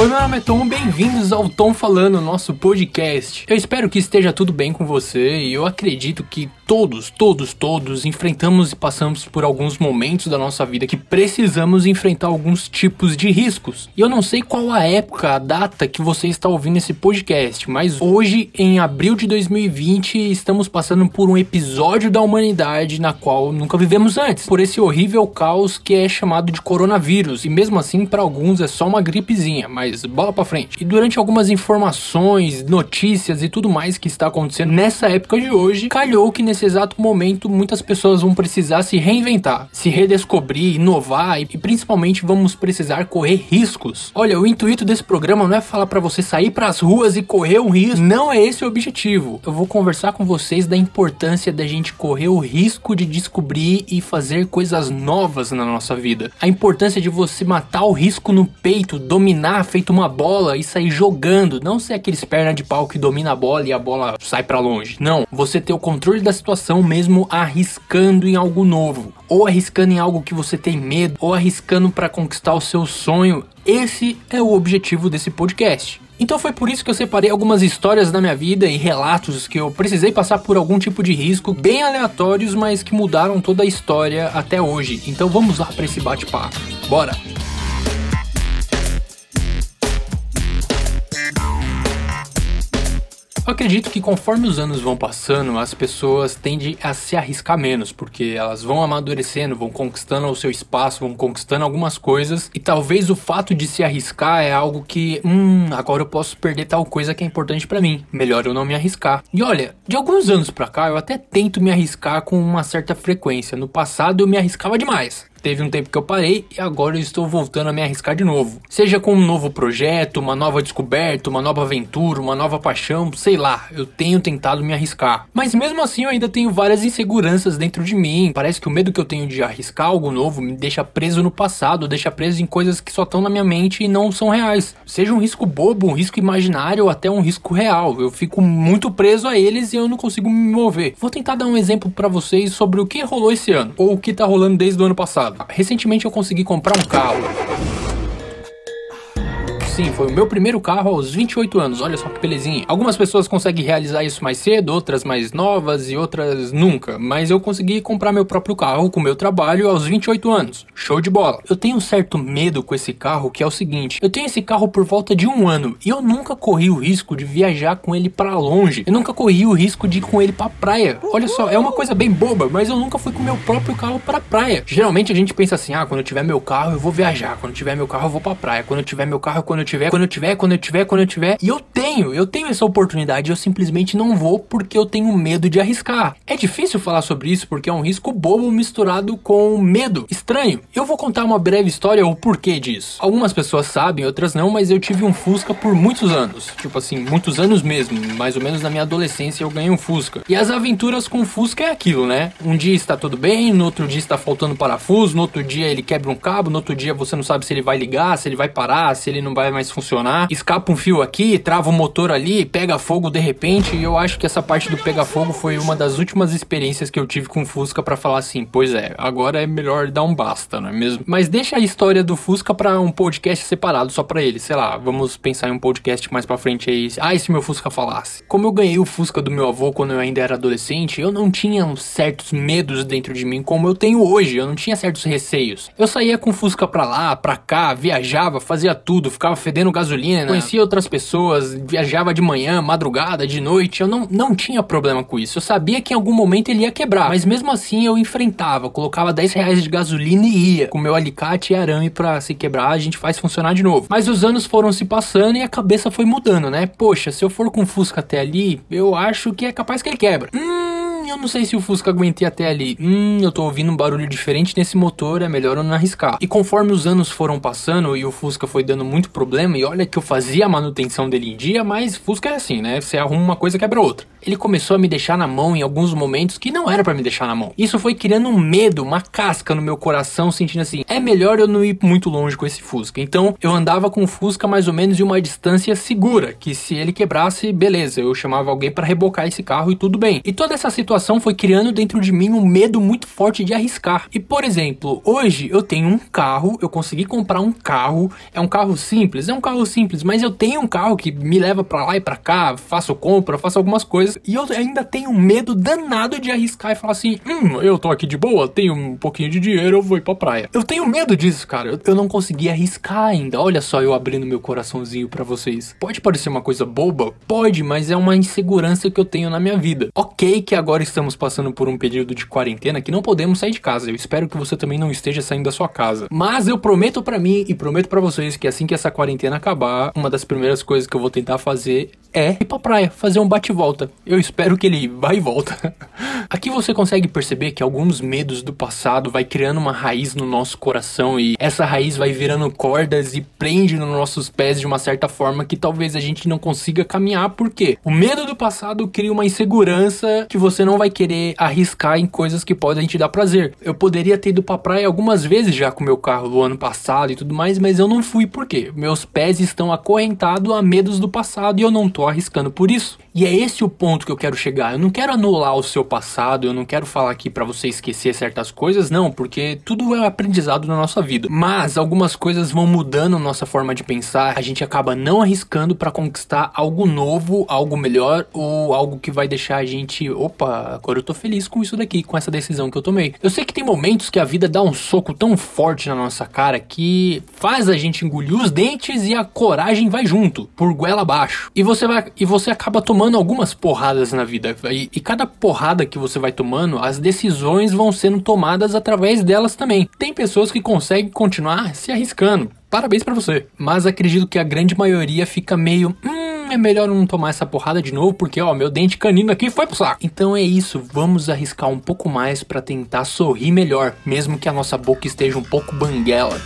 Oi, meu nome é Tom, bem-vindos ao Tom Falando, nosso podcast. Eu espero que esteja tudo bem com você e eu acredito que todos, todos, todos enfrentamos e passamos por alguns momentos da nossa vida que precisamos enfrentar alguns tipos de riscos. E eu não sei qual a época, a data que você está ouvindo esse podcast, mas hoje, em abril de 2020, estamos passando por um episódio da humanidade na qual nunca vivemos antes, por esse horrível caos que é chamado de coronavírus. E mesmo assim, para alguns é só uma gripezinha, mas bola pra frente. E durante algumas informações, notícias e tudo mais que está acontecendo nessa época de hoje, calhou que nesse exato momento muitas pessoas vão precisar se reinventar, se redescobrir, inovar e principalmente vamos precisar correr riscos. Olha, o intuito desse programa não é falar para você sair para as ruas e correr um risco, não é esse o objetivo. Eu vou conversar com vocês da importância da gente correr o risco de descobrir e fazer coisas novas na nossa vida. A importância de você matar o risco no peito, dominar, feito uma bola e sair jogando. Não ser aqueles perna de pau que domina a bola e a bola sai para longe. Não. Você ter o controle da situação mesmo arriscando em algo novo. Ou arriscando em algo que você tem medo. Ou arriscando para conquistar o seu sonho. Esse é o objetivo desse podcast. Então foi por isso que eu separei algumas histórias da minha vida e relatos que eu precisei passar por algum tipo de risco bem aleatórios, mas que mudaram toda a história até hoje. Então vamos lá para esse bate-papo. Bora! Eu acredito que conforme os anos vão passando, as pessoas tendem a se arriscar menos, porque elas vão amadurecendo, vão conquistando o seu espaço, vão conquistando algumas coisas, e talvez o fato de se arriscar é algo que, hum, agora eu posso perder tal coisa que é importante para mim. Melhor eu não me arriscar. E olha, de alguns anos para cá eu até tento me arriscar com uma certa frequência. No passado eu me arriscava demais. Teve um tempo que eu parei e agora eu estou voltando a me arriscar de novo. Seja com um novo projeto, uma nova descoberta, uma nova aventura, uma nova paixão, sei lá, eu tenho tentado me arriscar. Mas mesmo assim eu ainda tenho várias inseguranças dentro de mim. Parece que o medo que eu tenho de arriscar algo novo me deixa preso no passado, deixa preso em coisas que só estão na minha mente e não são reais. Seja um risco bobo, um risco imaginário ou até um risco real. Eu fico muito preso a eles e eu não consigo me mover. Vou tentar dar um exemplo para vocês sobre o que rolou esse ano ou o que tá rolando desde o ano passado Recentemente eu consegui comprar um carro sim, foi o meu primeiro carro aos 28 anos. Olha só que belezinha. Algumas pessoas conseguem realizar isso mais cedo, outras mais novas e outras nunca. Mas eu consegui comprar meu próprio carro com meu trabalho aos 28 anos. Show de bola. Eu tenho um certo medo com esse carro, que é o seguinte: eu tenho esse carro por volta de um ano e eu nunca corri o risco de viajar com ele para longe. Eu nunca corri o risco de ir com ele pra praia. Olha só, é uma coisa bem boba, mas eu nunca fui com meu próprio carro pra praia. Geralmente a gente pensa assim: ah, quando eu tiver meu carro eu vou viajar. Quando eu tiver meu carro eu vou pra praia. Quando eu tiver meu carro, quando eu tiver, quando eu tiver, quando eu tiver, quando eu tiver. E eu tenho, eu tenho essa oportunidade, eu simplesmente não vou porque eu tenho medo de arriscar. É difícil falar sobre isso porque é um risco bobo misturado com medo. Estranho. Eu vou contar uma breve história o porquê disso. Algumas pessoas sabem, outras não, mas eu tive um Fusca por muitos anos. Tipo assim, muitos anos mesmo. Mais ou menos na minha adolescência eu ganhei um Fusca. E as aventuras com o Fusca é aquilo, né? Um dia está tudo bem, no outro dia está faltando parafuso, no outro dia ele quebra um cabo, no outro dia você não sabe se ele vai ligar, se ele vai parar, se ele não vai mais funcionar. Escapa um fio aqui, trava o motor ali, pega fogo de repente. E eu acho que essa parte do pega fogo foi uma das últimas experiências que eu tive com o Fusca para falar assim: pois é, agora é melhor dar um basta, não é mesmo? Mas deixa a história do Fusca para um podcast separado só para ele. Sei lá, vamos pensar em um podcast mais para frente aí. Ah, e se meu Fusca falasse? Como eu ganhei o Fusca do meu avô quando eu ainda era adolescente, eu não tinha certos medos dentro de mim como eu tenho hoje. Eu não tinha certos receios. Eu saía com o Fusca pra lá, pra cá, viajava, fazia tudo, ficava fedendo gasolina gasolina, conhecia outras pessoas, viajava de manhã, madrugada, de noite. Eu não, não tinha problema com isso. Eu sabia que em algum momento ele ia quebrar, mas mesmo assim eu enfrentava, colocava 10 reais de gasolina e ia. Com meu alicate e arame pra se quebrar, a gente faz funcionar de novo. Mas os anos foram se passando e a cabeça foi mudando, né? Poxa, se eu for com Fusca até ali, eu acho que é capaz que ele quebra. Hum eu não sei se o Fusca aguentei até ali. Hum, eu tô ouvindo um barulho diferente nesse motor, é melhor eu não arriscar. E conforme os anos foram passando e o Fusca foi dando muito problema, e olha que eu fazia a manutenção dele em dia, mas Fusca é assim, né? Você arruma uma coisa quebra outra. Ele começou a me deixar na mão em alguns momentos que não era para me deixar na mão. Isso foi criando um medo, uma casca no meu coração, sentindo assim: é melhor eu não ir muito longe com esse Fusca. Então eu andava com o Fusca mais ou menos em uma distância segura, que se ele quebrasse, beleza, eu chamava alguém para rebocar esse carro e tudo bem. E toda essa situação situação foi criando dentro de mim um medo muito forte de arriscar. E por exemplo, hoje eu tenho um carro, eu consegui comprar um carro, é um carro simples, é um carro simples, mas eu tenho um carro que me leva para lá e para cá, faço compra, faço algumas coisas, e eu ainda tenho um medo danado de arriscar e falar assim: "Hum, eu tô aqui de boa, tenho um pouquinho de dinheiro, eu vou ir pra praia". Eu tenho medo disso, cara. Eu, não consegui arriscar ainda. Olha só eu abrindo meu coraçãozinho para vocês. Pode parecer uma coisa boba, pode, mas é uma insegurança que eu tenho na minha vida. OK que agora estamos passando por um período de quarentena que não podemos sair de casa. Eu espero que você também não esteja saindo da sua casa. Mas eu prometo para mim e prometo para vocês que assim que essa quarentena acabar, uma das primeiras coisas que eu vou tentar fazer é ir pra praia, fazer um bate-volta. Eu espero que ele vá e volta. Aqui você consegue perceber que alguns medos do passado vai criando uma raiz no nosso coração e essa raiz vai virando cordas e prende nos nossos pés de uma certa forma que talvez a gente não consiga caminhar, porque o medo do passado cria uma insegurança que você não vai querer arriscar em coisas que podem te dar prazer. Eu poderia ter ido pra praia algumas vezes já com meu carro no ano passado e tudo mais, mas eu não fui porque meus pés estão acorrentados a medos do passado e eu não tô arriscando por isso. E é esse o ponto que eu quero chegar. Eu não quero anular o seu passado, eu não quero falar aqui para você esquecer certas coisas, não, porque tudo é aprendizado na nossa vida. Mas algumas coisas vão mudando nossa forma de pensar, a gente acaba não arriscando para conquistar algo novo, algo melhor ou algo que vai deixar a gente, opa, agora eu tô feliz com isso daqui, com essa decisão que eu tomei. Eu sei que tem momentos que a vida dá um soco tão forte na nossa cara que faz a gente engolir os dentes e a coragem vai junto, por goela abaixo. E você vai e você acaba tomando tomando algumas porradas na vida. E, e, cada porrada que você vai tomando, as decisões vão sendo tomadas através delas também. Tem pessoas que conseguem continuar se arriscando. Parabéns para você. Mas acredito que a grande maioria fica meio. Hum, é melhor não tomar essa porrada de novo, porque ó, meu dente canino aqui foi pro saco. Então é isso, vamos arriscar um pouco mais para tentar sorrir melhor, mesmo que a nossa boca esteja um pouco banguela.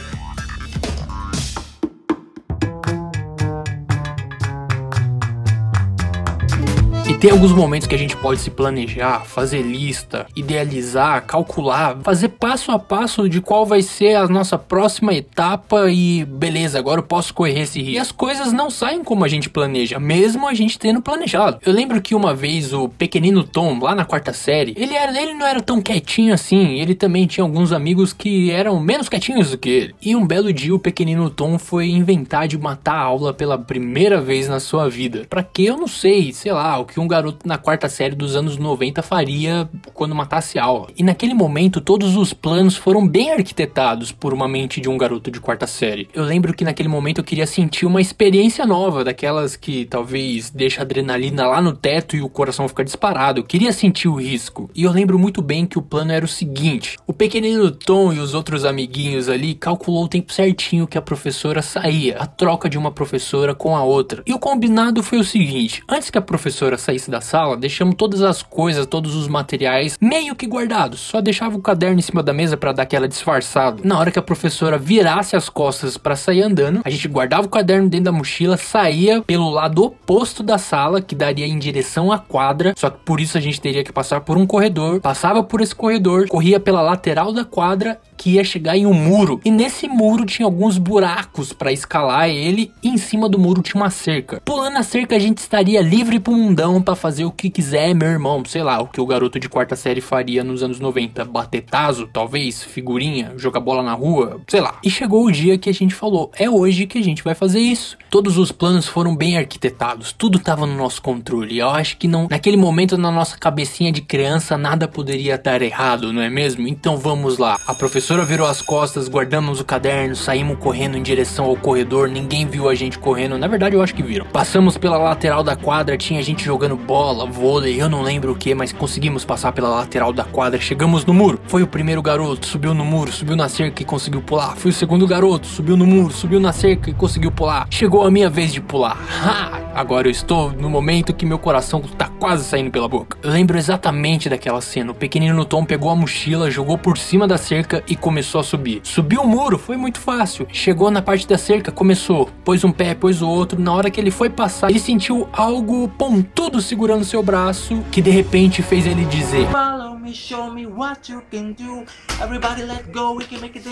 Tem alguns momentos que a gente pode se planejar, fazer lista, idealizar, calcular, fazer passo a passo de qual vai ser a nossa próxima etapa e beleza, agora eu posso correr esse risco. E as coisas não saem como a gente planeja, mesmo a gente tendo planejado. Eu lembro que uma vez o pequenino Tom, lá na quarta série, ele, era, ele não era tão quietinho assim, ele também tinha alguns amigos que eram menos quietinhos do que ele. E um belo dia o pequenino Tom foi inventar de matar a aula pela primeira vez na sua vida. Para que eu não sei, sei lá, o que um garoto na quarta série dos anos 90 faria quando matasse a aula. E naquele momento, todos os planos foram bem arquitetados por uma mente de um garoto de quarta série. Eu lembro que naquele momento eu queria sentir uma experiência nova, daquelas que talvez deixa a adrenalina lá no teto e o coração fica disparado. Eu queria sentir o risco. E eu lembro muito bem que o plano era o seguinte: o pequenino Tom e os outros amiguinhos ali calculou o tempo certinho que a professora saía, a troca de uma professora com a outra. E o combinado foi o seguinte: antes que a professora saísse da sala, deixamos todas as coisas, todos os materiais meio que guardados. Só deixava o caderno em cima da mesa para dar aquela disfarçada. Na hora que a professora virasse as costas para sair andando, a gente guardava o caderno dentro da mochila, saía pelo lado oposto da sala, que daria em direção à quadra. Só que por isso a gente teria que passar por um corredor, passava por esse corredor, corria pela lateral da quadra que ia chegar em um muro. E nesse muro tinha alguns buracos para escalar ele. E em cima do muro tinha uma cerca. Pulando a cerca, a gente estaria livre pro mundão fazer o que quiser, meu irmão. Sei lá, o que o garoto de quarta série faria nos anos 90. Bater taso, talvez, figurinha, jogar bola na rua, sei lá. E chegou o dia que a gente falou: é hoje que a gente vai fazer isso. Todos os planos foram bem arquitetados, tudo tava no nosso controle. Eu acho que não, naquele momento na nossa cabecinha de criança nada poderia dar errado, não é mesmo? Então vamos lá. A professora virou as costas, guardamos o caderno, saímos correndo em direção ao corredor, ninguém viu a gente correndo, na verdade eu acho que viram. Passamos pela lateral da quadra, tinha gente jogando bola, vôlei, eu não lembro o que, mas conseguimos passar pela lateral da quadra, chegamos no muro. Foi o primeiro garoto, subiu no muro, subiu na cerca e conseguiu pular. Foi o segundo garoto, subiu no muro, subiu na cerca e conseguiu pular. Chegou a minha vez de pular. Ha! Agora eu estou no momento que meu coração tá quase saindo pela boca. Eu lembro exatamente daquela cena. O pequenino Tom pegou a mochila, jogou por cima da cerca e começou a subir. Subiu o muro, foi muito fácil. Chegou na parte da cerca, começou. Pôs um pé, pôs o outro. Na hora que ele foi passar, ele sentiu algo pontudo segurando seu braço, que de repente fez ele dizer: Follow me, show me what you can do. Everybody let go, we can make it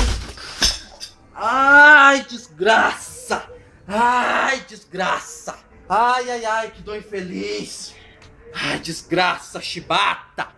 Ai, desgraça! Ai, desgraça! Ai, ai, ai, que dor infeliz! Ai, desgraça, chibata!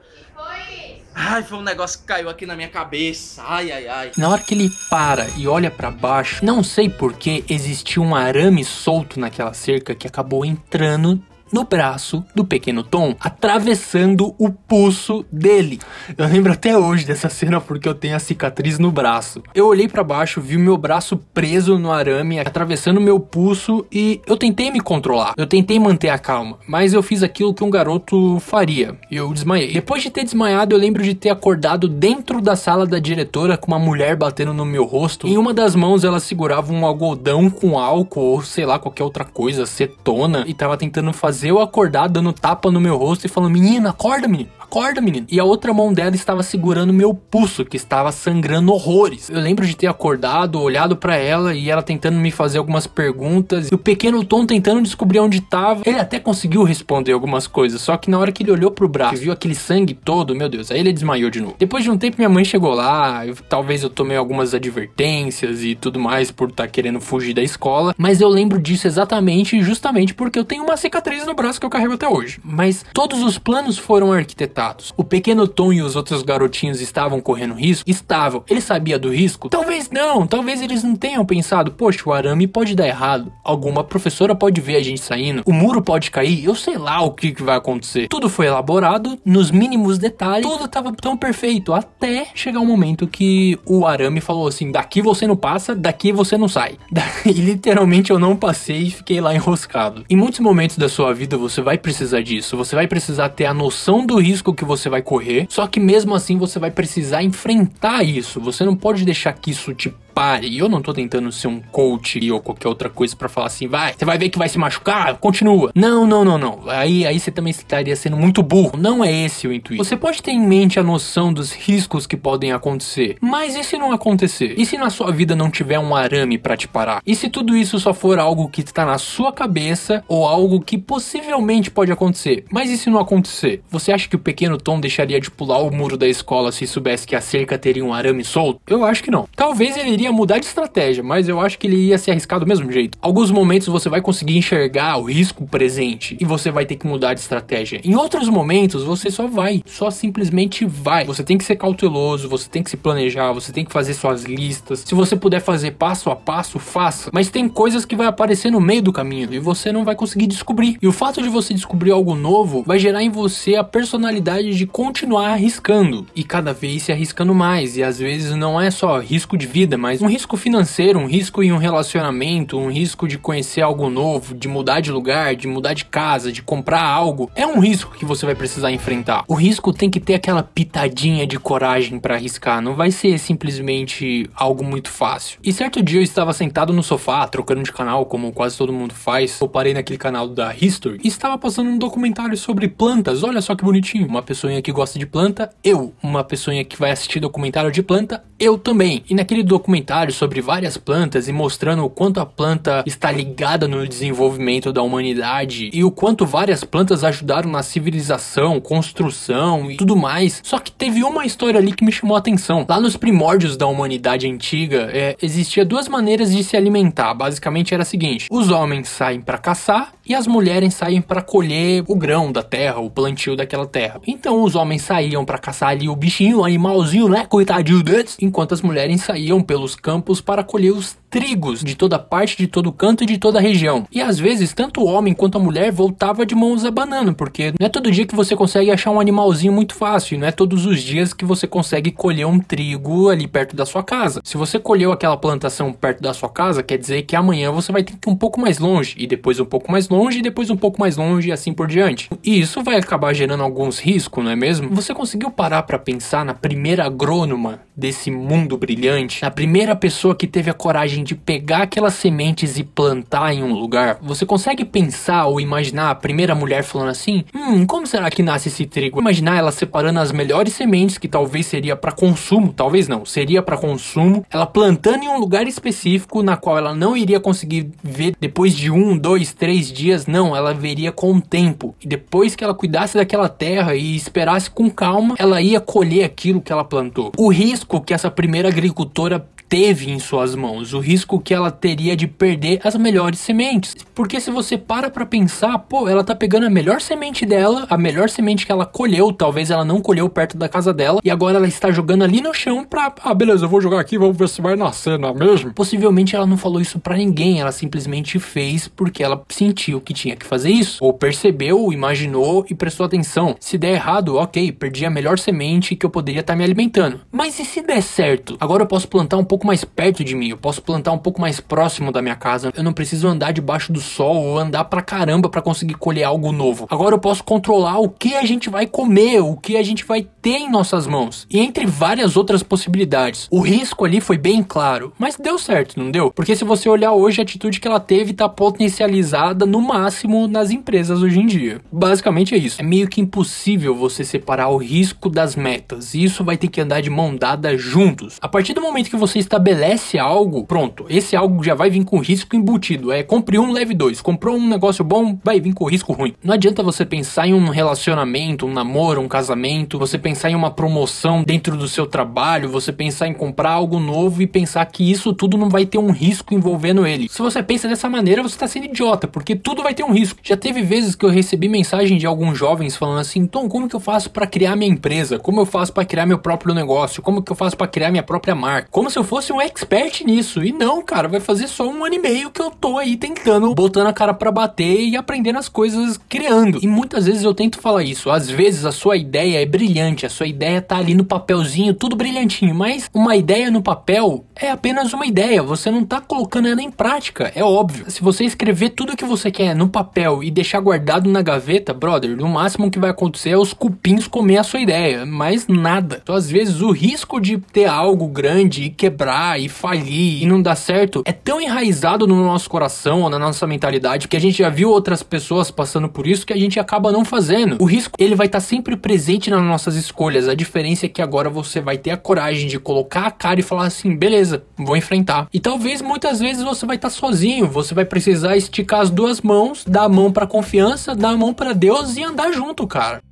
Ai, foi um negócio que caiu aqui na minha cabeça. Ai, ai, ai. Na hora que ele para e olha para baixo, não sei por que existiu um arame solto naquela cerca que acabou entrando no braço do pequeno Tom, atravessando o pulso dele. Eu lembro até hoje dessa cena porque eu tenho a cicatriz no braço. Eu olhei para baixo, vi o meu braço preso no arame, atravessando meu pulso e eu tentei me controlar. Eu tentei manter a calma, mas eu fiz aquilo que um garoto faria. Eu desmaiei. Depois de ter desmaiado, eu lembro de ter acordado dentro da sala da diretora com uma mulher batendo no meu rosto. Em uma das mãos ela segurava um algodão com álcool ou sei lá qualquer outra coisa, cetona, e tava tentando fazer eu acordar dando tapa no meu rosto e falando: Menina, acorda, menino acorda, menino. E a outra mão dela estava segurando meu pulso, que estava sangrando horrores. Eu lembro de ter acordado, olhado para ela e ela tentando me fazer algumas perguntas. E o pequeno Tom tentando descobrir onde estava. Ele até conseguiu responder algumas coisas, só que na hora que ele olhou pro braço e viu aquele sangue todo, meu Deus, aí ele desmaiou de novo. Depois de um tempo, minha mãe chegou lá. Eu, talvez eu tomei algumas advertências e tudo mais por estar tá querendo fugir da escola. Mas eu lembro disso exatamente justamente porque eu tenho uma cicatriz no braço que eu carrego até hoje. Mas todos os planos foram arquitetados o pequeno Tom e os outros garotinhos estavam correndo risco? Estavam. Ele sabia do risco? Talvez não. Talvez eles não tenham pensado, poxa, o arame pode dar errado. Alguma professora pode ver a gente saindo. O muro pode cair. Eu sei lá o que, que vai acontecer. Tudo foi elaborado nos mínimos detalhes. Tudo estava tão perfeito até chegar um momento que o arame falou assim: daqui você não passa, daqui você não sai. E literalmente eu não passei e fiquei lá enroscado. Em muitos momentos da sua vida você vai precisar disso. Você vai precisar ter a noção do risco risco que você vai correr, só que mesmo assim você vai precisar enfrentar isso. Você não pode deixar que isso te pare. E eu não tô tentando ser um coach ou qualquer outra coisa para falar assim, vai, você vai ver que vai se machucar, continua. Não, não, não, não. Aí, aí você também estaria sendo muito burro. Não é esse o intuito. Você pode ter em mente a noção dos riscos que podem acontecer, mas e se não acontecer? E se na sua vida não tiver um arame para te parar? E se tudo isso só for algo que está na sua cabeça ou algo que possivelmente pode acontecer? Mas e se não acontecer? Você acha que o pequeno Tom deixaria de pular o muro da escola se soubesse que a cerca teria um arame solto? Eu acho que não. Talvez ele iria mudar de estratégia, mas eu acho que ele ia se arriscar do mesmo jeito. Alguns momentos você vai conseguir enxergar o risco presente e você vai ter que mudar de estratégia. Em outros momentos você só vai, só simplesmente vai. Você tem que ser cauteloso, você tem que se planejar, você tem que fazer suas listas. Se você puder fazer passo a passo, faça. Mas tem coisas que vai aparecer no meio do caminho e você não vai conseguir descobrir. E o fato de você descobrir algo novo vai gerar em você a personalidade de continuar arriscando e cada vez se arriscando mais. E às vezes não é só risco de vida, mas um risco financeiro, um risco em um relacionamento, um risco de conhecer algo novo, de mudar de lugar, de mudar de casa, de comprar algo, é um risco que você vai precisar enfrentar. O risco tem que ter aquela pitadinha de coragem para arriscar, não vai ser simplesmente algo muito fácil. E certo dia eu estava sentado no sofá, trocando de canal, como quase todo mundo faz. Eu parei naquele canal da History e estava passando um documentário sobre plantas. Olha só que bonitinho. Uma pessoa que gosta de planta, eu. Uma pessoa que vai assistir documentário de planta, eu também. E naquele documentário sobre várias plantas e mostrando o quanto a planta está ligada no desenvolvimento da humanidade e o quanto várias plantas ajudaram na civilização, construção e tudo mais. Só que teve uma história ali que me chamou a atenção. Lá nos primórdios da humanidade antiga, é, existia duas maneiras de se alimentar. Basicamente era a seguinte: os homens saem para caçar e as mulheres saem para colher o grão da terra, o plantio daquela terra. Então os homens saíam para caçar ali o bichinho, o animalzinho, né, coitadinho deles, enquanto as mulheres saíam pelos campos para colher os trigos de toda parte, de todo canto e de toda região. E às vezes, tanto o homem quanto a mulher voltava de mãos abanando, porque não é todo dia que você consegue achar um animalzinho muito fácil, não é todos os dias que você consegue colher um trigo ali perto da sua casa. Se você colheu aquela plantação perto da sua casa, quer dizer que amanhã você vai ter que ir um pouco mais longe, e depois um pouco mais longe, e depois um pouco mais longe, e assim por diante. E isso vai acabar gerando alguns riscos, não é mesmo? Você conseguiu parar para pensar na primeira agrônoma desse brilhante, na primeira pessoa que teve a coragem de pegar aquelas sementes e plantar em um lugar, você consegue pensar ou imaginar a primeira mulher falando assim: Hum, como será que nasce esse trigo? Imaginar ela separando as melhores sementes que talvez seria para consumo, talvez não, seria para consumo, ela plantando em um lugar específico na qual ela não iria conseguir ver depois de um, dois, três dias, não, ela veria com o tempo. E depois que ela cuidasse daquela terra e esperasse com calma, ela ia colher aquilo que ela plantou. O risco que essa primeira agricultora teve em suas mãos, o risco que ela teria de perder as melhores sementes. Porque se você para pra pensar, pô, ela tá pegando a melhor semente dela, a melhor semente que ela colheu, talvez ela não colheu perto da casa dela, e agora ela está jogando ali no chão pra, ah, beleza, eu vou jogar aqui, vamos ver se vai nascer, não é mesmo? Possivelmente ela não falou isso para ninguém, ela simplesmente fez porque ela sentiu que tinha que fazer isso, ou percebeu, imaginou e prestou atenção. Se der errado, ok, perdi a melhor semente que eu poderia estar tá me alimentando. Mas e se der certo? Agora eu posso plantar um pouco mais perto de mim, eu posso plantar um pouco mais próximo da minha casa. Eu não preciso andar debaixo do sol ou andar pra caramba para conseguir colher algo novo. Agora eu posso controlar o que a gente vai comer, o que a gente vai ter em nossas mãos. E entre várias outras possibilidades. O risco ali foi bem claro, mas deu certo, não deu? Porque se você olhar hoje, a atitude que ela teve tá potencializada no máximo nas empresas hoje em dia. Basicamente é isso. É meio que impossível você separar o risco das metas. E isso vai ter que andar de mão dada juntos. A partir do momento que você estabelece algo, pronto, esse algo já vai vir com risco embutido. É compre um, leve dois. Comprou um negócio bom, vai vir com risco ruim. Não adianta você pensar em um relacionamento, um namoro, um casamento, você pensar em uma promoção dentro do seu trabalho, você pensar em comprar algo novo e pensar que isso tudo não vai ter um risco envolvendo ele. Se você pensa dessa maneira, você tá sendo idiota, porque tudo vai ter um risco. Já teve vezes que eu recebi mensagem de alguns jovens falando assim: Tom, como que eu faço para criar minha empresa? Como eu faço para criar meu próprio negócio? Como que eu faço para criar minha própria marca? Como se eu fosse um expert nisso. E não, cara, vai fazer só um ano e meio que eu tô aí tentando, botando a cara para bater e aprendendo as coisas criando. E muitas vezes eu tento falar isso. Às vezes a sua ideia é brilhante, a sua ideia tá ali no papelzinho, tudo brilhantinho, mas uma ideia no papel é apenas uma ideia, você não tá colocando ela em prática, é óbvio. Se você escrever tudo que você quer no papel e deixar guardado na gaveta, brother, no máximo que vai acontecer é os cupins comer a sua ideia, mas nada. Então, às vezes, o risco de ter algo grande e quebrar e falir e não dar certo é tão enraizado no nosso coração ou na nossa mentalidade que a gente já viu outras pessoas passando por isso que a gente acaba não fazendo. O risco, ele vai estar tá sempre presente nas nossas escolhas. A diferença é que agora você vai ter a coragem de colocar a cara e falar assim, beleza, vou enfrentar. E talvez muitas vezes você vai estar tá sozinho, você vai precisar esticar as duas mãos, dar a mão para confiança, dar a mão para Deus e andar junto, cara.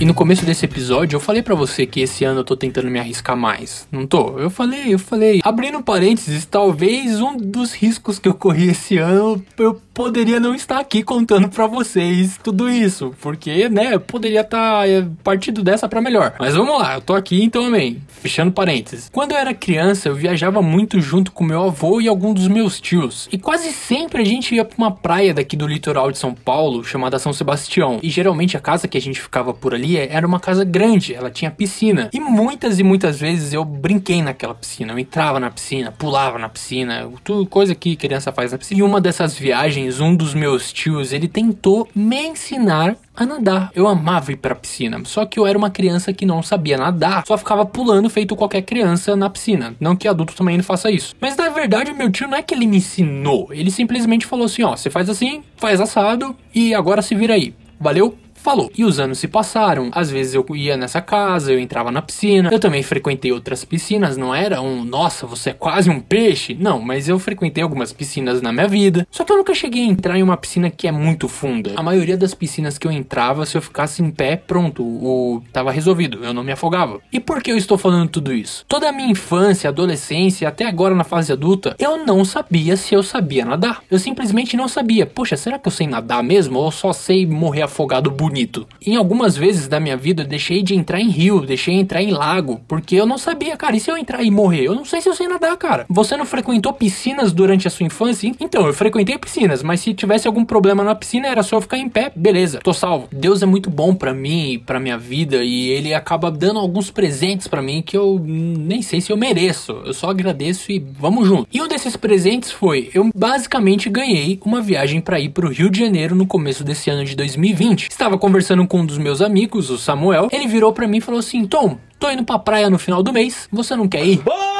E no começo desse episódio eu falei para você que esse ano eu tô tentando me arriscar mais. Não tô? Eu falei, eu falei. Abrindo parênteses, talvez um dos riscos que eu corri esse ano eu poderia não estar aqui contando para vocês tudo isso, porque, né, poderia estar tá, é, partindo dessa para melhor. Mas vamos lá, eu tô aqui então, amém. Fechando parênteses. Quando eu era criança, eu viajava muito junto com meu avô e algum dos meus tios. E quase sempre a gente ia para uma praia daqui do litoral de São Paulo, chamada São Sebastião. E geralmente a casa que a gente ficava por ali era uma casa grande, ela tinha piscina. E muitas e muitas vezes eu brinquei naquela piscina. Eu entrava na piscina, pulava na piscina, tudo coisa que criança faz na piscina. E uma dessas viagens, um dos meus tios, ele tentou me ensinar a nadar. Eu amava ir pra piscina, só que eu era uma criança que não sabia nadar, só ficava pulando feito qualquer criança na piscina. Não que adulto também não faça isso. Mas na verdade, meu tio não é que ele me ensinou, ele simplesmente falou assim: ó, você faz assim, faz assado e agora se vira aí. Valeu? Falou. E os anos se passaram. Às vezes eu ia nessa casa, eu entrava na piscina. Eu também frequentei outras piscinas, não era um, nossa, você é quase um peixe. Não, mas eu frequentei algumas piscinas na minha vida. Só que eu nunca cheguei a entrar em uma piscina que é muito funda. A maioria das piscinas que eu entrava, se eu ficasse em pé, pronto, o tava resolvido, eu não me afogava. E por que eu estou falando tudo isso? Toda a minha infância, adolescência, até agora na fase adulta, eu não sabia se eu sabia nadar. Eu simplesmente não sabia. Poxa, será que eu sei nadar mesmo ou só sei morrer afogado bonito? Bonito. Em algumas vezes da minha vida eu deixei de entrar em rio, deixei de entrar em lago, porque eu não sabia, cara, e se eu entrar e morrer? Eu não sei se eu sei nadar, cara. Você não frequentou piscinas durante a sua infância? Então, eu frequentei piscinas, mas se tivesse algum problema na piscina era só ficar em pé, beleza, tô salvo. Deus é muito bom para mim, para minha vida e ele acaba dando alguns presentes para mim que eu nem sei se eu mereço. Eu só agradeço e vamos junto. E um desses presentes foi, eu basicamente ganhei uma viagem para ir pro Rio de Janeiro no começo desse ano de 2020. Estava conversando com um dos meus amigos, o Samuel, ele virou para mim e falou assim: Tom, tô indo pra praia no final do mês, você não quer ir? Bora!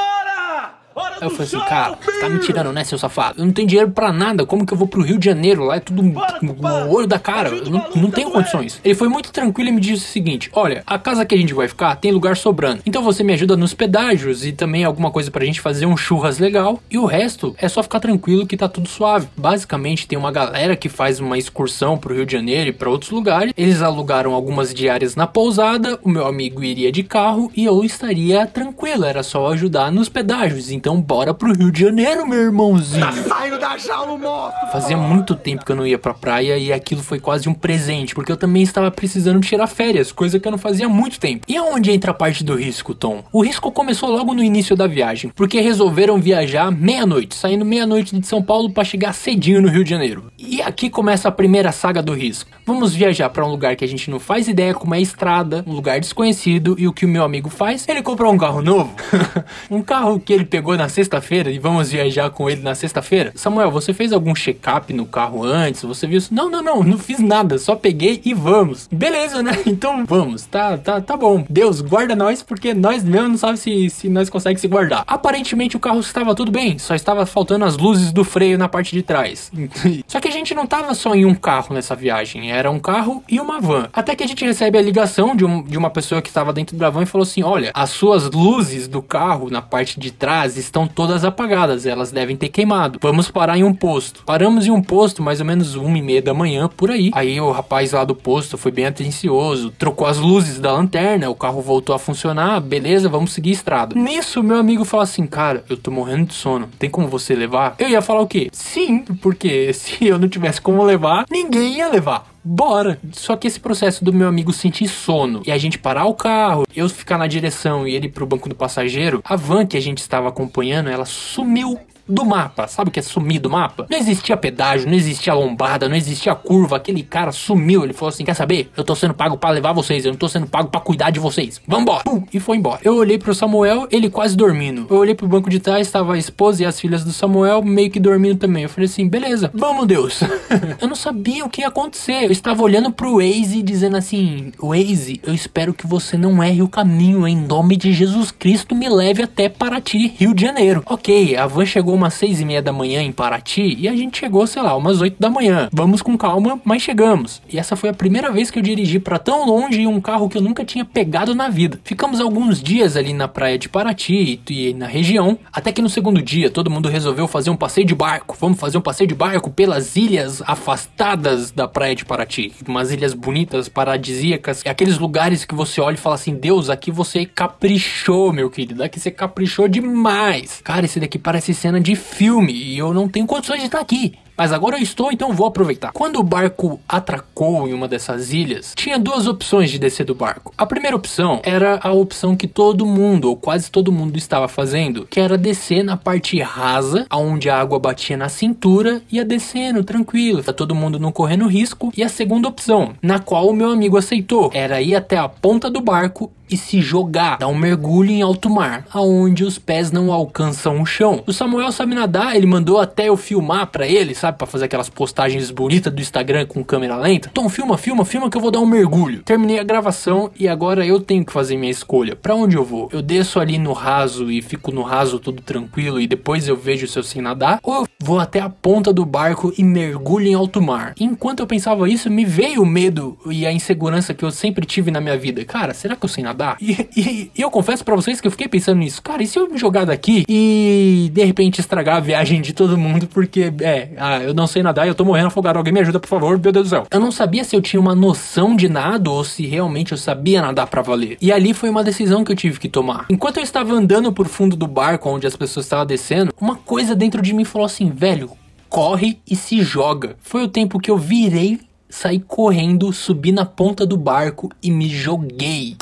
Aí eu falei assim, cara, você tá me tirando, né, seu safado? Eu não tenho dinheiro pra nada, como que eu vou pro Rio de Janeiro? Lá é tudo no olho da cara, eu não, não tenho condições. Ele foi muito tranquilo e me disse o seguinte: olha, a casa que a gente vai ficar tem lugar sobrando. Então você me ajuda nos pedágios e também alguma coisa pra gente fazer um churras legal. E o resto é só ficar tranquilo que tá tudo suave. Basicamente, tem uma galera que faz uma excursão pro Rio de Janeiro e pra outros lugares. Eles alugaram algumas diárias na pousada, o meu amigo iria de carro e eu estaria tranquilo, era só ajudar nos pedágios. Então bora pro Rio de Janeiro, meu irmãozinho. Tá saindo da jaula, monstro! Fazia muito tempo que eu não ia pra praia e aquilo foi quase um presente, porque eu também estava precisando tirar férias, coisa que eu não fazia há muito tempo. E aonde entra a parte do risco, Tom? O risco começou logo no início da viagem, porque resolveram viajar meia-noite, saindo meia-noite de São Paulo para chegar cedinho no Rio de Janeiro. E aqui começa a primeira saga do risco. Vamos viajar para um lugar que a gente não faz ideia como é estrada, um lugar desconhecido, e o que o meu amigo faz? Ele comprou um carro novo. um carro que ele pegou na sexta-feira e vamos viajar com ele na sexta-feira. Samuel, você fez algum check-up no carro antes? Você viu isso? Não, não, não, não fiz nada, só peguei e vamos. Beleza, né? Então vamos, tá, tá, tá bom. Deus, guarda nós, porque nós mesmo não sabemos se, se nós conseguimos se guardar. Aparentemente o carro estava tudo bem, só estava faltando as luzes do freio na parte de trás. só que a gente não tava só em um carro nessa viagem, era um carro e uma van. Até que a gente recebe a ligação de, um, de uma pessoa que estava dentro da van e falou assim: Olha, as suas luzes do carro na parte de trás estão todas apagadas, elas devem ter queimado. Vamos parar em um posto. Paramos em um posto mais ou menos uma e meia da manhã por aí. Aí o rapaz lá do posto foi bem atencioso, trocou as luzes da lanterna, o carro voltou a funcionar, beleza, vamos seguir a estrada. Nisso, meu amigo fala assim: Cara, eu tô morrendo de sono, tem como você levar? Eu ia falar o quê? Sim, porque se eu não tivesse como levar, ninguém ia levar bora. Só que esse processo do meu amigo sentir sono e a gente parar o carro, eu ficar na direção e ele pro banco do passageiro, a van que a gente estava acompanhando, ela sumiu do mapa. Sabe o que é sumir do mapa? Não existia pedágio, não existia lombada, não existia curva. Aquele cara sumiu. Ele falou assim: Quer saber? Eu tô sendo pago para levar vocês. Eu não tô sendo pago para cuidar de vocês. Vambora. Pum, e foi embora. Eu olhei pro Samuel, ele quase dormindo. Eu olhei pro banco de trás, estava a esposa e as filhas do Samuel meio que dormindo também. Eu falei assim: Beleza, vamos, Deus. eu não sabia o que ia acontecer. Eu estava olhando pro Waze dizendo assim: Waze, eu espero que você não erre o caminho. Em nome de Jesus Cristo, me leve até Paraty, Rio de Janeiro. Ok, a van chegou umas seis e meia da manhã em Paraty e a gente chegou, sei lá, umas oito da manhã. Vamos com calma, mas chegamos. E essa foi a primeira vez que eu dirigi para tão longe um carro que eu nunca tinha pegado na vida. Ficamos alguns dias ali na praia de Paraty e na região, até que no segundo dia todo mundo resolveu fazer um passeio de barco. Vamos fazer um passeio de barco pelas ilhas afastadas da praia de Paraty. Umas ilhas bonitas, paradisíacas, aqueles lugares que você olha e fala assim: Deus, aqui você caprichou, meu querido. Aqui você caprichou demais. Cara, esse daqui parece cena de filme e eu não tenho condições de estar aqui. Mas agora eu estou, então vou aproveitar. Quando o barco atracou em uma dessas ilhas, tinha duas opções de descer do barco. A primeira opção era a opção que todo mundo, ou quase todo mundo, estava fazendo, que era descer na parte rasa, onde a água batia na cintura, e ia descendo tranquilo, tá todo mundo não correndo risco. E a segunda opção, na qual o meu amigo aceitou, era ir até a ponta do barco e se jogar, dar um mergulho em alto mar, aonde os pés não alcançam o chão. O Samuel sabe nadar, ele mandou até eu filmar para ele, sabe, para fazer aquelas postagens bonitas do Instagram com câmera lenta. Tom, filma, filma, filma que eu vou dar um mergulho. Terminei a gravação e agora eu tenho que fazer minha escolha. Para onde eu vou? Eu desço ali no raso e fico no raso todo tranquilo e depois eu vejo se eu sei nadar, ou eu vou até a ponta do barco e mergulho em alto mar. Enquanto eu pensava isso, me veio o medo e a insegurança que eu sempre tive na minha vida. Cara, será que eu sei nadar? Nadar. E, e, e eu confesso para vocês que eu fiquei pensando nisso. Cara, e se eu me jogar daqui e de repente estragar a viagem de todo mundo porque, é, ah, eu não sei nadar e eu tô morrendo afogado. Alguém me ajuda, por favor, meu Deus do céu. Eu não sabia se eu tinha uma noção de nada ou se realmente eu sabia nadar para valer. E ali foi uma decisão que eu tive que tomar. Enquanto eu estava andando por fundo do barco onde as pessoas estavam descendo, uma coisa dentro de mim falou assim, velho, corre e se joga. Foi o tempo que eu virei, saí correndo, subi na ponta do barco e me joguei.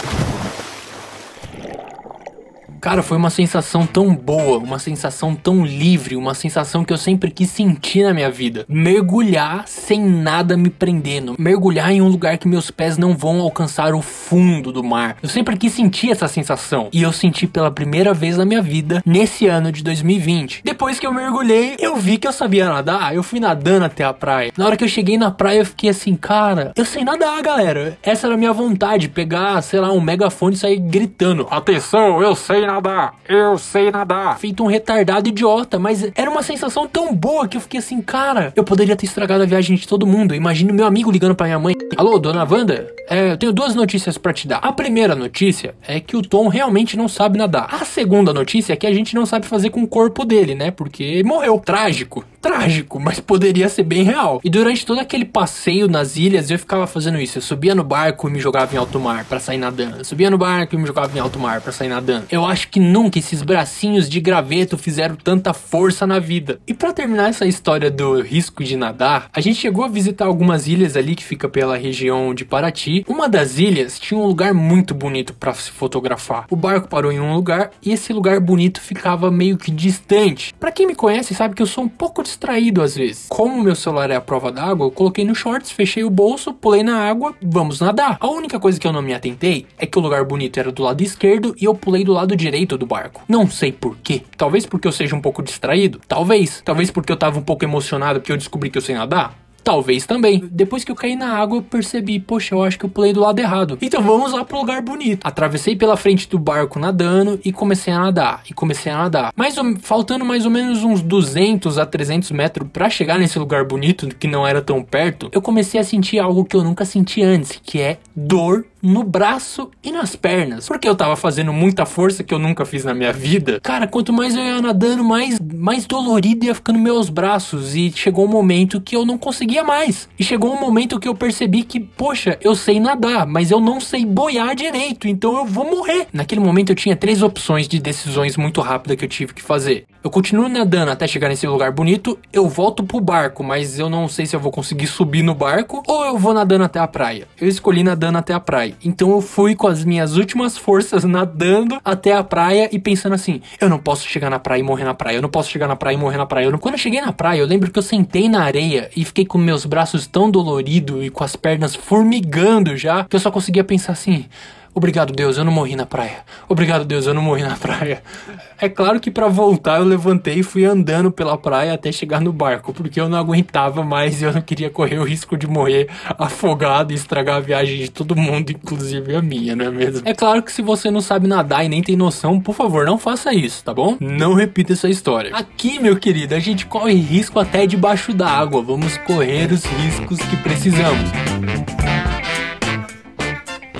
Cara, foi uma sensação tão boa, uma sensação tão livre, uma sensação que eu sempre quis sentir na minha vida. Mergulhar sem nada me prendendo, mergulhar em um lugar que meus pés não vão alcançar o fundo do mar. Eu sempre quis sentir essa sensação e eu senti pela primeira vez na minha vida nesse ano de 2020. Depois que eu mergulhei, eu vi que eu sabia nadar, eu fui nadando até a praia. Na hora que eu cheguei na praia, eu fiquei assim, cara, eu sei nadar, galera. Essa era a minha vontade, pegar, sei lá, um megafone e sair gritando: Atenção, eu sei nadar nadar, eu sei nadar. Feito um retardado idiota, mas era uma sensação tão boa que eu fiquei assim, cara, eu poderia ter estragado a viagem de todo mundo. Imagina meu amigo ligando pra minha mãe. Alô, dona Wanda? É, eu tenho duas notícias para te dar. A primeira notícia é que o Tom realmente não sabe nadar. A segunda notícia é que a gente não sabe fazer com o corpo dele, né? Porque morreu. Trágico. Trágico, mas poderia ser bem real. E durante todo aquele passeio nas ilhas, eu ficava fazendo isso. Eu subia no barco e me jogava em alto mar para sair nadando. Eu subia no barco e me jogava em alto mar para sair nadando. Eu acho que nunca esses bracinhos de graveto fizeram tanta força na vida. E para terminar essa história do risco de nadar, a gente chegou a visitar algumas ilhas ali que fica pela região de Paraty. Uma das ilhas tinha um lugar muito bonito para se fotografar. O barco parou em um lugar e esse lugar bonito ficava meio que distante. Para quem me conhece sabe que eu sou um pouco distraído às vezes. Como meu celular é a prova d'água, eu coloquei no shorts, fechei o bolso, pulei na água, vamos nadar. A única coisa que eu não me atentei é que o lugar bonito era do lado esquerdo e eu pulei do lado direito do barco. Não sei porquê. Talvez porque eu seja um pouco distraído. Talvez. Talvez porque eu tava um pouco emocionado porque eu descobri que eu sei nadar. Talvez também. Depois que eu caí na água, eu percebi, poxa, eu acho que eu pulei do lado errado. Então vamos lá pro lugar bonito. Atravessei pela frente do barco nadando e comecei a nadar. E comecei a nadar. Mais ou, faltando mais ou menos uns 200 a 300 metros para chegar nesse lugar bonito, que não era tão perto, eu comecei a sentir algo que eu nunca senti antes, que é dor no braço e nas pernas. Porque eu tava fazendo muita força que eu nunca fiz na minha vida. Cara, quanto mais eu ia nadando, mais, mais dolorido ia ficando meus braços. E chegou um momento que eu não conseguia mais. E chegou um momento que eu percebi que, poxa, eu sei nadar, mas eu não sei boiar direito. Então eu vou morrer. Naquele momento eu tinha três opções de decisões muito rápidas que eu tive que fazer. Eu continuo nadando até chegar nesse lugar bonito, eu volto pro barco, mas eu não sei se eu vou conseguir subir no barco ou eu vou nadando até a praia. Eu escolhi nadando até a praia. Então eu fui com as minhas últimas forças nadando até a praia e pensando assim: eu não posso chegar na praia e morrer na praia, eu não posso chegar na praia e morrer na praia. Eu. Quando eu cheguei na praia, eu lembro que eu sentei na areia e fiquei com meus braços tão doloridos e com as pernas formigando já, que eu só conseguia pensar assim: Obrigado, Deus, eu não morri na praia. Obrigado, Deus, eu não morri na praia. É claro que para voltar eu levantei e fui andando pela praia até chegar no barco, porque eu não aguentava mais e eu não queria correr o risco de morrer afogado e estragar a viagem de todo mundo, inclusive a minha, não é mesmo? É claro que se você não sabe nadar e nem tem noção, por favor, não faça isso, tá bom? Não repita essa história. Aqui, meu querido, a gente corre risco até debaixo da água. Vamos correr os riscos que precisamos.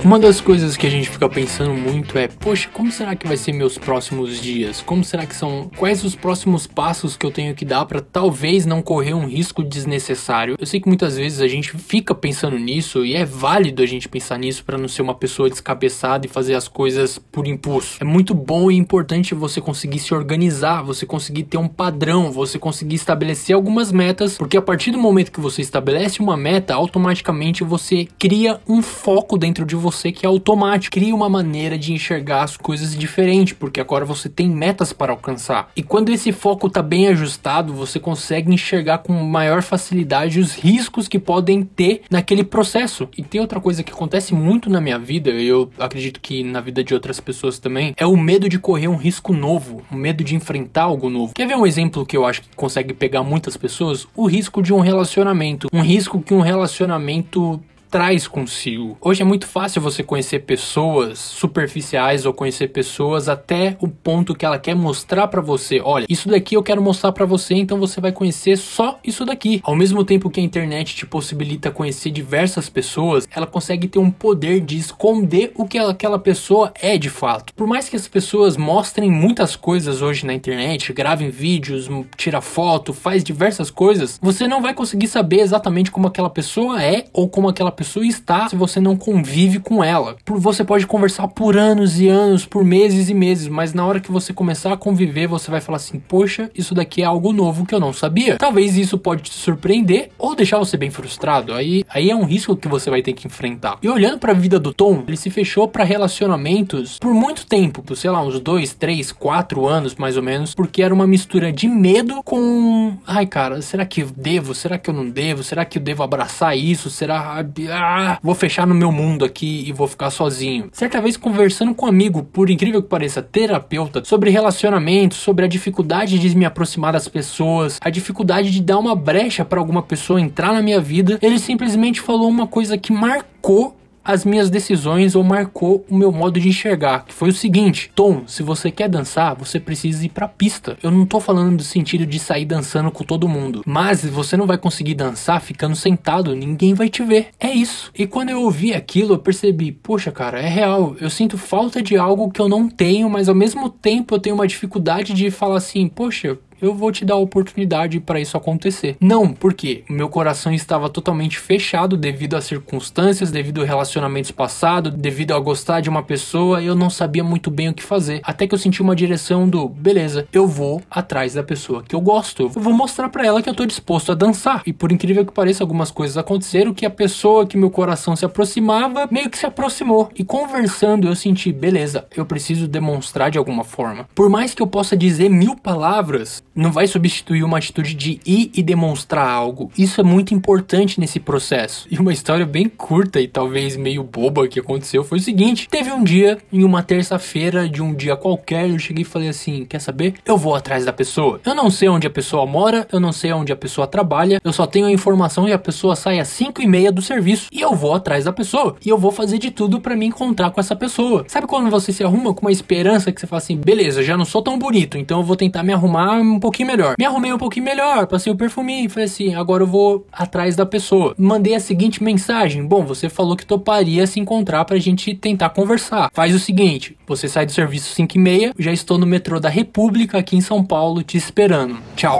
Uma das coisas que a gente fica pensando muito é, poxa, como será que vai ser meus próximos dias? Como será que são quais os próximos passos que eu tenho que dar para talvez não correr um risco desnecessário? Eu sei que muitas vezes a gente fica pensando nisso e é válido a gente pensar nisso para não ser uma pessoa descabeçada e fazer as coisas por impulso. É muito bom e importante você conseguir se organizar, você conseguir ter um padrão, você conseguir estabelecer algumas metas, porque a partir do momento que você estabelece uma meta, automaticamente você cria um foco dentro de você você que é automático. Cria uma maneira de enxergar as coisas diferente, porque agora você tem metas para alcançar. E quando esse foco está bem ajustado, você consegue enxergar com maior facilidade os riscos que podem ter naquele processo. E tem outra coisa que acontece muito na minha vida, e eu acredito que na vida de outras pessoas também, é o medo de correr um risco novo, o medo de enfrentar algo novo. Quer ver um exemplo que eu acho que consegue pegar muitas pessoas? O risco de um relacionamento. Um risco que um relacionamento traz consigo. Hoje é muito fácil você conhecer pessoas superficiais ou conhecer pessoas até o ponto que ela quer mostrar para você. Olha, isso daqui eu quero mostrar para você, então você vai conhecer só isso daqui. Ao mesmo tempo que a internet te possibilita conhecer diversas pessoas, ela consegue ter um poder de esconder o que aquela pessoa é de fato. Por mais que as pessoas mostrem muitas coisas hoje na internet, gravem vídeos, tira foto, faz diversas coisas, você não vai conseguir saber exatamente como aquela pessoa é ou como aquela pessoa está se você não convive com ela. Você pode conversar por anos e anos, por meses e meses, mas na hora que você começar a conviver, você vai falar assim: "Poxa, isso daqui é algo novo que eu não sabia". Talvez isso pode te surpreender ou deixar você bem frustrado. Aí, aí é um risco que você vai ter que enfrentar. E olhando para a vida do Tom, ele se fechou para relacionamentos por muito tempo, por sei lá, uns dois, três, quatro anos mais ou menos, porque era uma mistura de medo com, ai cara, será que devo? Será que eu não devo? Será que eu devo abraçar isso? Será ah, vou fechar no meu mundo aqui e vou ficar sozinho. Certa vez conversando com um amigo, por incrível que pareça, terapeuta, sobre relacionamentos, sobre a dificuldade de me aproximar das pessoas, a dificuldade de dar uma brecha para alguma pessoa entrar na minha vida, ele simplesmente falou uma coisa que marcou as minhas decisões ou marcou o meu modo de enxergar, que foi o seguinte: Tom, se você quer dançar, você precisa ir pra pista. Eu não tô falando no sentido de sair dançando com todo mundo, mas você não vai conseguir dançar ficando sentado, ninguém vai te ver. É isso. E quando eu ouvi aquilo, eu percebi, poxa, cara, é real. Eu sinto falta de algo que eu não tenho, mas ao mesmo tempo eu tenho uma dificuldade de falar assim, poxa, eu vou te dar a oportunidade para isso acontecer. Não, porque meu coração estava totalmente fechado devido às circunstâncias, devido a relacionamentos passados, devido a gostar de uma pessoa, eu não sabia muito bem o que fazer. Até que eu senti uma direção do, beleza, eu vou atrás da pessoa que eu gosto. Eu vou mostrar para ela que eu tô disposto a dançar. E por incrível que pareça, algumas coisas aconteceram que a pessoa que meu coração se aproximava meio que se aproximou. E conversando, eu senti, beleza, eu preciso demonstrar de alguma forma. Por mais que eu possa dizer mil palavras, não vai substituir uma atitude de ir e demonstrar algo. Isso é muito importante nesse processo. E uma história bem curta e talvez meio boba que aconteceu foi o seguinte: teve um dia, em uma terça-feira de um dia qualquer, eu cheguei e falei assim: quer saber? Eu vou atrás da pessoa. Eu não sei onde a pessoa mora, eu não sei onde a pessoa trabalha, eu só tenho a informação que a pessoa sai às 5 e meia do serviço e eu vou atrás da pessoa. E eu vou fazer de tudo para me encontrar com essa pessoa. Sabe quando você se arruma com uma esperança que você fala assim: beleza, já não sou tão bonito, então eu vou tentar me arrumar um pouquinho melhor. Me arrumei um pouquinho melhor, passei o perfuminho, falei assim, agora eu vou atrás da pessoa. Mandei a seguinte mensagem: Bom, você falou que toparia se encontrar pra gente tentar conversar. Faz o seguinte: você sai do serviço 5 e meia, já estou no metrô da República aqui em São Paulo te esperando. Tchau.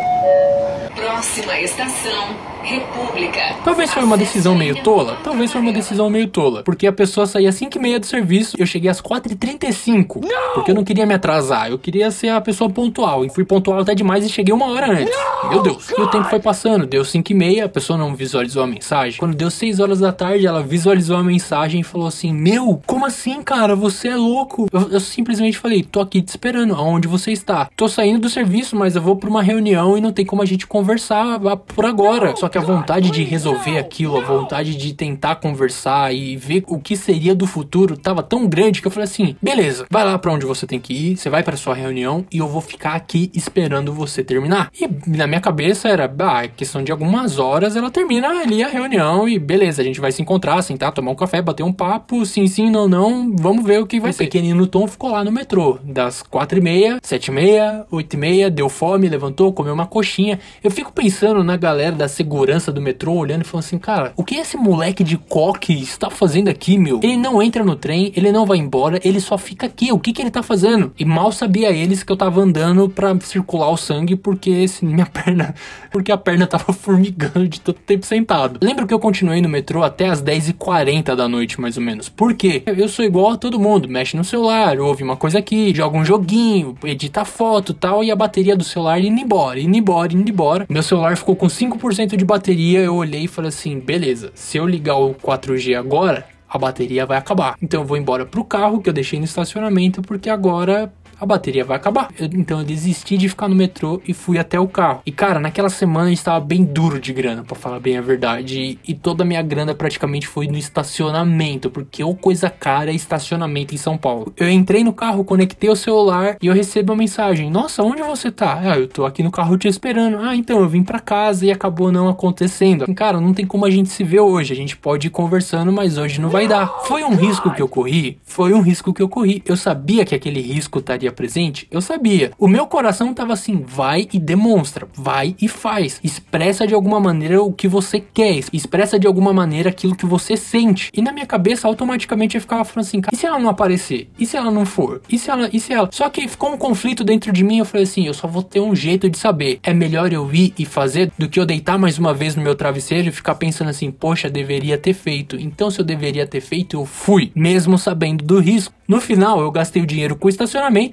Próxima estação, República. Talvez foi uma decisão meio tola, talvez foi uma decisão meio tola, porque a pessoa saía às 5 e meia do serviço, eu cheguei às 4 e 35 porque eu não queria me atrasar, eu queria ser a pessoa pontual, e fui pontual até demais e cheguei uma hora antes. Meu Deus. E o tempo foi passando, deu 5 e meia, a pessoa não visualizou a mensagem. Quando deu 6 horas da tarde, ela visualizou a mensagem e falou assim, meu, como assim, cara, você é louco? Eu, eu simplesmente falei, tô aqui te esperando, aonde você está? Tô saindo do serviço, mas eu vou pra uma reunião e não tem como a gente conversar por agora. Só que a vontade de resolver aquilo, a vontade de tentar conversar e ver o que seria do futuro tava tão grande que eu falei assim: beleza, vai lá para onde você tem que ir, você vai para sua reunião e eu vou ficar aqui esperando você terminar. E na minha cabeça era, ah, questão de algumas horas ela termina ali a reunião e beleza, a gente vai se encontrar, sentar, tomar um café, bater um papo, sim, sim, não, não, vamos ver o que vai ser. O pequenino Tom ficou lá no metrô, das quatro e meia, sete e meia, oito e meia, deu fome, levantou, comeu uma coxinha. Eu fico pensando na galera da segurança do metrô olhando e falando assim, cara, o que esse moleque de coque está fazendo aqui, meu? Ele não entra no trem, ele não vai embora, ele só fica aqui. O que que ele tá fazendo? E mal sabia eles que eu tava andando para circular o sangue porque assim, minha perna, porque a perna tava formigando de tanto tempo sentado. Lembro que eu continuei no metrô até as 10h40 da noite, mais ou menos. Por quê? Eu sou igual a todo mundo, mexe no celular, ouve uma coisa aqui, joga um joguinho, edita foto tal, e a bateria do celular indo embora, indo embora, indo embora. Meu celular ficou com 5% de bateria, eu olhei e falei assim, beleza, se eu ligar o 4G agora, a bateria vai acabar. Então eu vou embora pro carro que eu deixei no estacionamento, porque agora a bateria vai acabar. Eu, então eu desisti de ficar no metrô e fui até o carro. E cara, naquela semana estava bem duro de grana, para falar bem a verdade. E, e, toda a minha grana praticamente foi no estacionamento, porque ou coisa cara é estacionamento em São Paulo. Eu entrei no carro, conectei o celular e eu recebo uma mensagem: Nossa, onde você tá? Ah, eu tô aqui no carro te esperando. Ah, então eu vim para casa e acabou não acontecendo. Cara, não tem como a gente se ver hoje. A gente pode ir conversando, mas hoje não vai dar. Foi um risco que eu corri? Foi um risco que eu corri. Eu sabia que aquele risco estaria presente? Eu sabia. O meu coração tava assim: vai e demonstra, vai e faz. Expressa de alguma maneira o que você quer, expressa de alguma maneira aquilo que você sente. E na minha cabeça, automaticamente eu ficava falando assim: e se ela não aparecer? E se ela não for? E se ela. E se ela. Só que ficou um conflito dentro de mim. Eu falei assim: eu só vou ter um jeito de saber. É melhor eu ir e fazer do que eu deitar mais uma vez no meu travesseiro e ficar pensando assim: poxa, deveria ter feito. Então, se eu deveria ter feito, eu fui, mesmo sabendo do risco. No final, eu gastei o dinheiro com o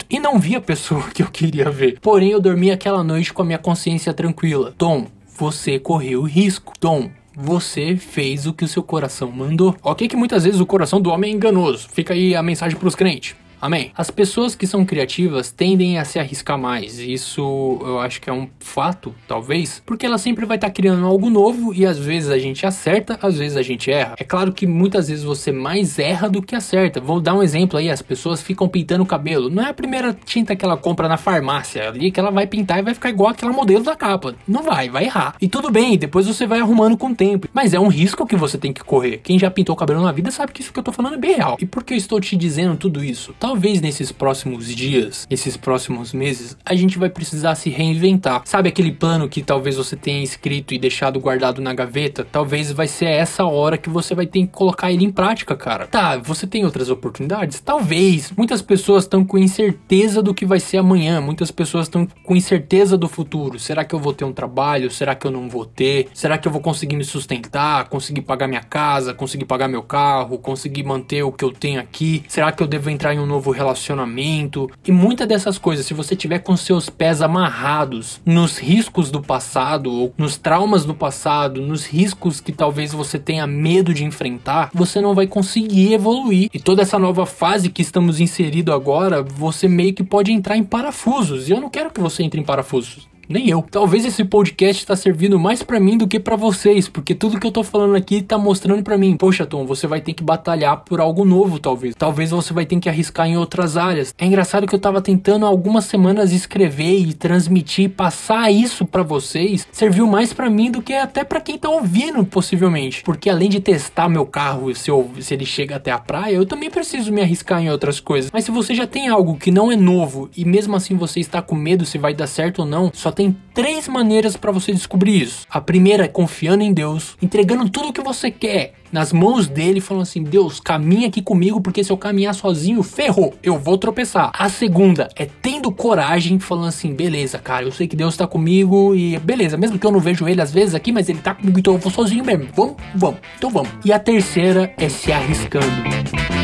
e não vi a pessoa que eu queria ver. Porém, eu dormi aquela noite com a minha consciência tranquila. Tom, você correu risco. Tom, você fez o que o seu coração mandou. Ok que muitas vezes o coração do homem é enganoso. Fica aí a mensagem pros crentes. Amém? As pessoas que são criativas tendem a se arriscar mais. Isso eu acho que é um fato, talvez, porque ela sempre vai estar tá criando algo novo e às vezes a gente acerta, às vezes a gente erra. É claro que muitas vezes você mais erra do que acerta. Vou dar um exemplo aí, as pessoas ficam pintando o cabelo. Não é a primeira tinta que ela compra na farmácia ali que ela vai pintar e vai ficar igual aquela modelo da capa. Não vai, vai errar. E tudo bem, depois você vai arrumando com o tempo. Mas é um risco que você tem que correr. Quem já pintou o cabelo na vida sabe que isso que eu tô falando é bem real. E por que eu estou te dizendo tudo isso? Talvez nesses próximos dias, esses próximos meses, a gente vai precisar se reinventar. Sabe aquele plano que talvez você tenha escrito e deixado guardado na gaveta? Talvez vai ser essa hora que você vai ter que colocar ele em prática, cara. Tá, você tem outras oportunidades? Talvez. Muitas pessoas estão com incerteza do que vai ser amanhã. Muitas pessoas estão com incerteza do futuro. Será que eu vou ter um trabalho? Será que eu não vou ter? Será que eu vou conseguir me sustentar? Conseguir pagar minha casa? Conseguir pagar meu carro? Conseguir manter o que eu tenho aqui? Será que eu devo entrar em um novo relacionamento? E muitas dessas coisas, se você tiver com seus pés amarrados nos riscos do passado, ou nos traumas do passado, nos riscos que talvez você tenha medo de enfrentar, você não vai conseguir evoluir. E toda essa nova fase que estamos inserido agora, você meio que pode entrar em parafusos. E eu não quero que você entre em parafusos. Nem eu. Talvez esse podcast está servindo mais para mim do que para vocês, porque tudo que eu tô falando aqui tá mostrando para mim, poxa, Tom, você vai ter que batalhar por algo novo, talvez. Talvez você vai ter que arriscar em outras áreas. É engraçado que eu tava tentando algumas semanas escrever e transmitir, passar isso para vocês, serviu mais para mim do que até para quem tá ouvindo, possivelmente. Porque além de testar meu carro, se, eu, se ele chega até a praia, eu também preciso me arriscar em outras coisas. Mas se você já tem algo que não é novo e mesmo assim você está com medo se vai dar certo ou não, só tem três maneiras para você descobrir isso. A primeira é confiando em Deus, entregando tudo o que você quer nas mãos dele, falando assim: Deus, caminha aqui comigo, porque se eu caminhar sozinho, ferrou, eu vou tropeçar. A segunda é tendo coragem, falando assim: beleza, cara, eu sei que Deus tá comigo e beleza, mesmo que eu não vejo ele às vezes aqui, mas ele tá comigo, então eu vou sozinho mesmo. Vamos, vamos, então vamos. E a terceira é se arriscando.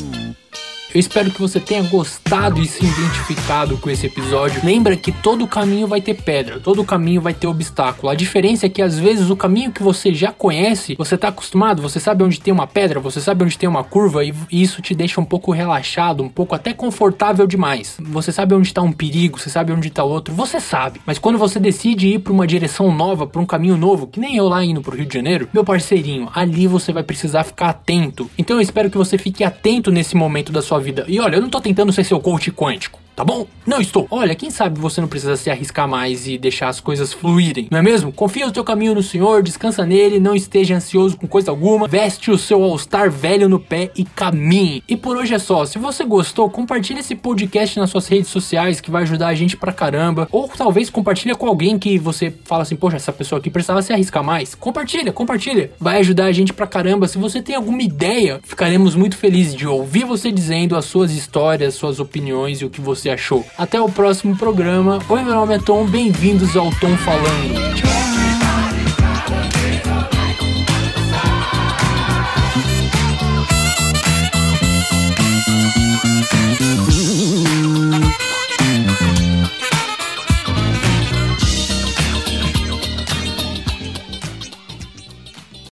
Eu espero que você tenha gostado e se identificado com esse episódio. Lembra que todo caminho vai ter pedra, todo caminho vai ter obstáculo. A diferença é que às vezes o caminho que você já conhece, você tá acostumado, você sabe onde tem uma pedra, você sabe onde tem uma curva e isso te deixa um pouco relaxado, um pouco até confortável demais. Você sabe onde tá um perigo, você sabe onde tá outro, você sabe. Mas quando você decide ir para uma direção nova, para um caminho novo, que nem eu lá indo pro Rio de Janeiro, meu parceirinho, ali você vai precisar ficar atento. Então eu espero que você fique atento nesse momento da sua vida. E olha, eu não tô tentando ser seu coach quântico tá bom? Não estou. Olha, quem sabe você não precisa se arriscar mais e deixar as coisas fluírem, não é mesmo? Confia o teu caminho no Senhor, descansa nele, não esteja ansioso com coisa alguma, veste o seu All-Star velho no pé e caminhe. E por hoje é só. Se você gostou, compartilhe esse podcast nas suas redes sociais que vai ajudar a gente pra caramba. Ou talvez compartilha com alguém que você fala assim, poxa, essa pessoa aqui precisava se arriscar mais. Compartilha, compartilha. Vai ajudar a gente pra caramba. Se você tem alguma ideia, ficaremos muito felizes de ouvir você dizendo as suas histórias, suas opiniões e o que você achou. Até o próximo programa. Oi, meu nome é Tom, bem-vindos ao Tom Falando.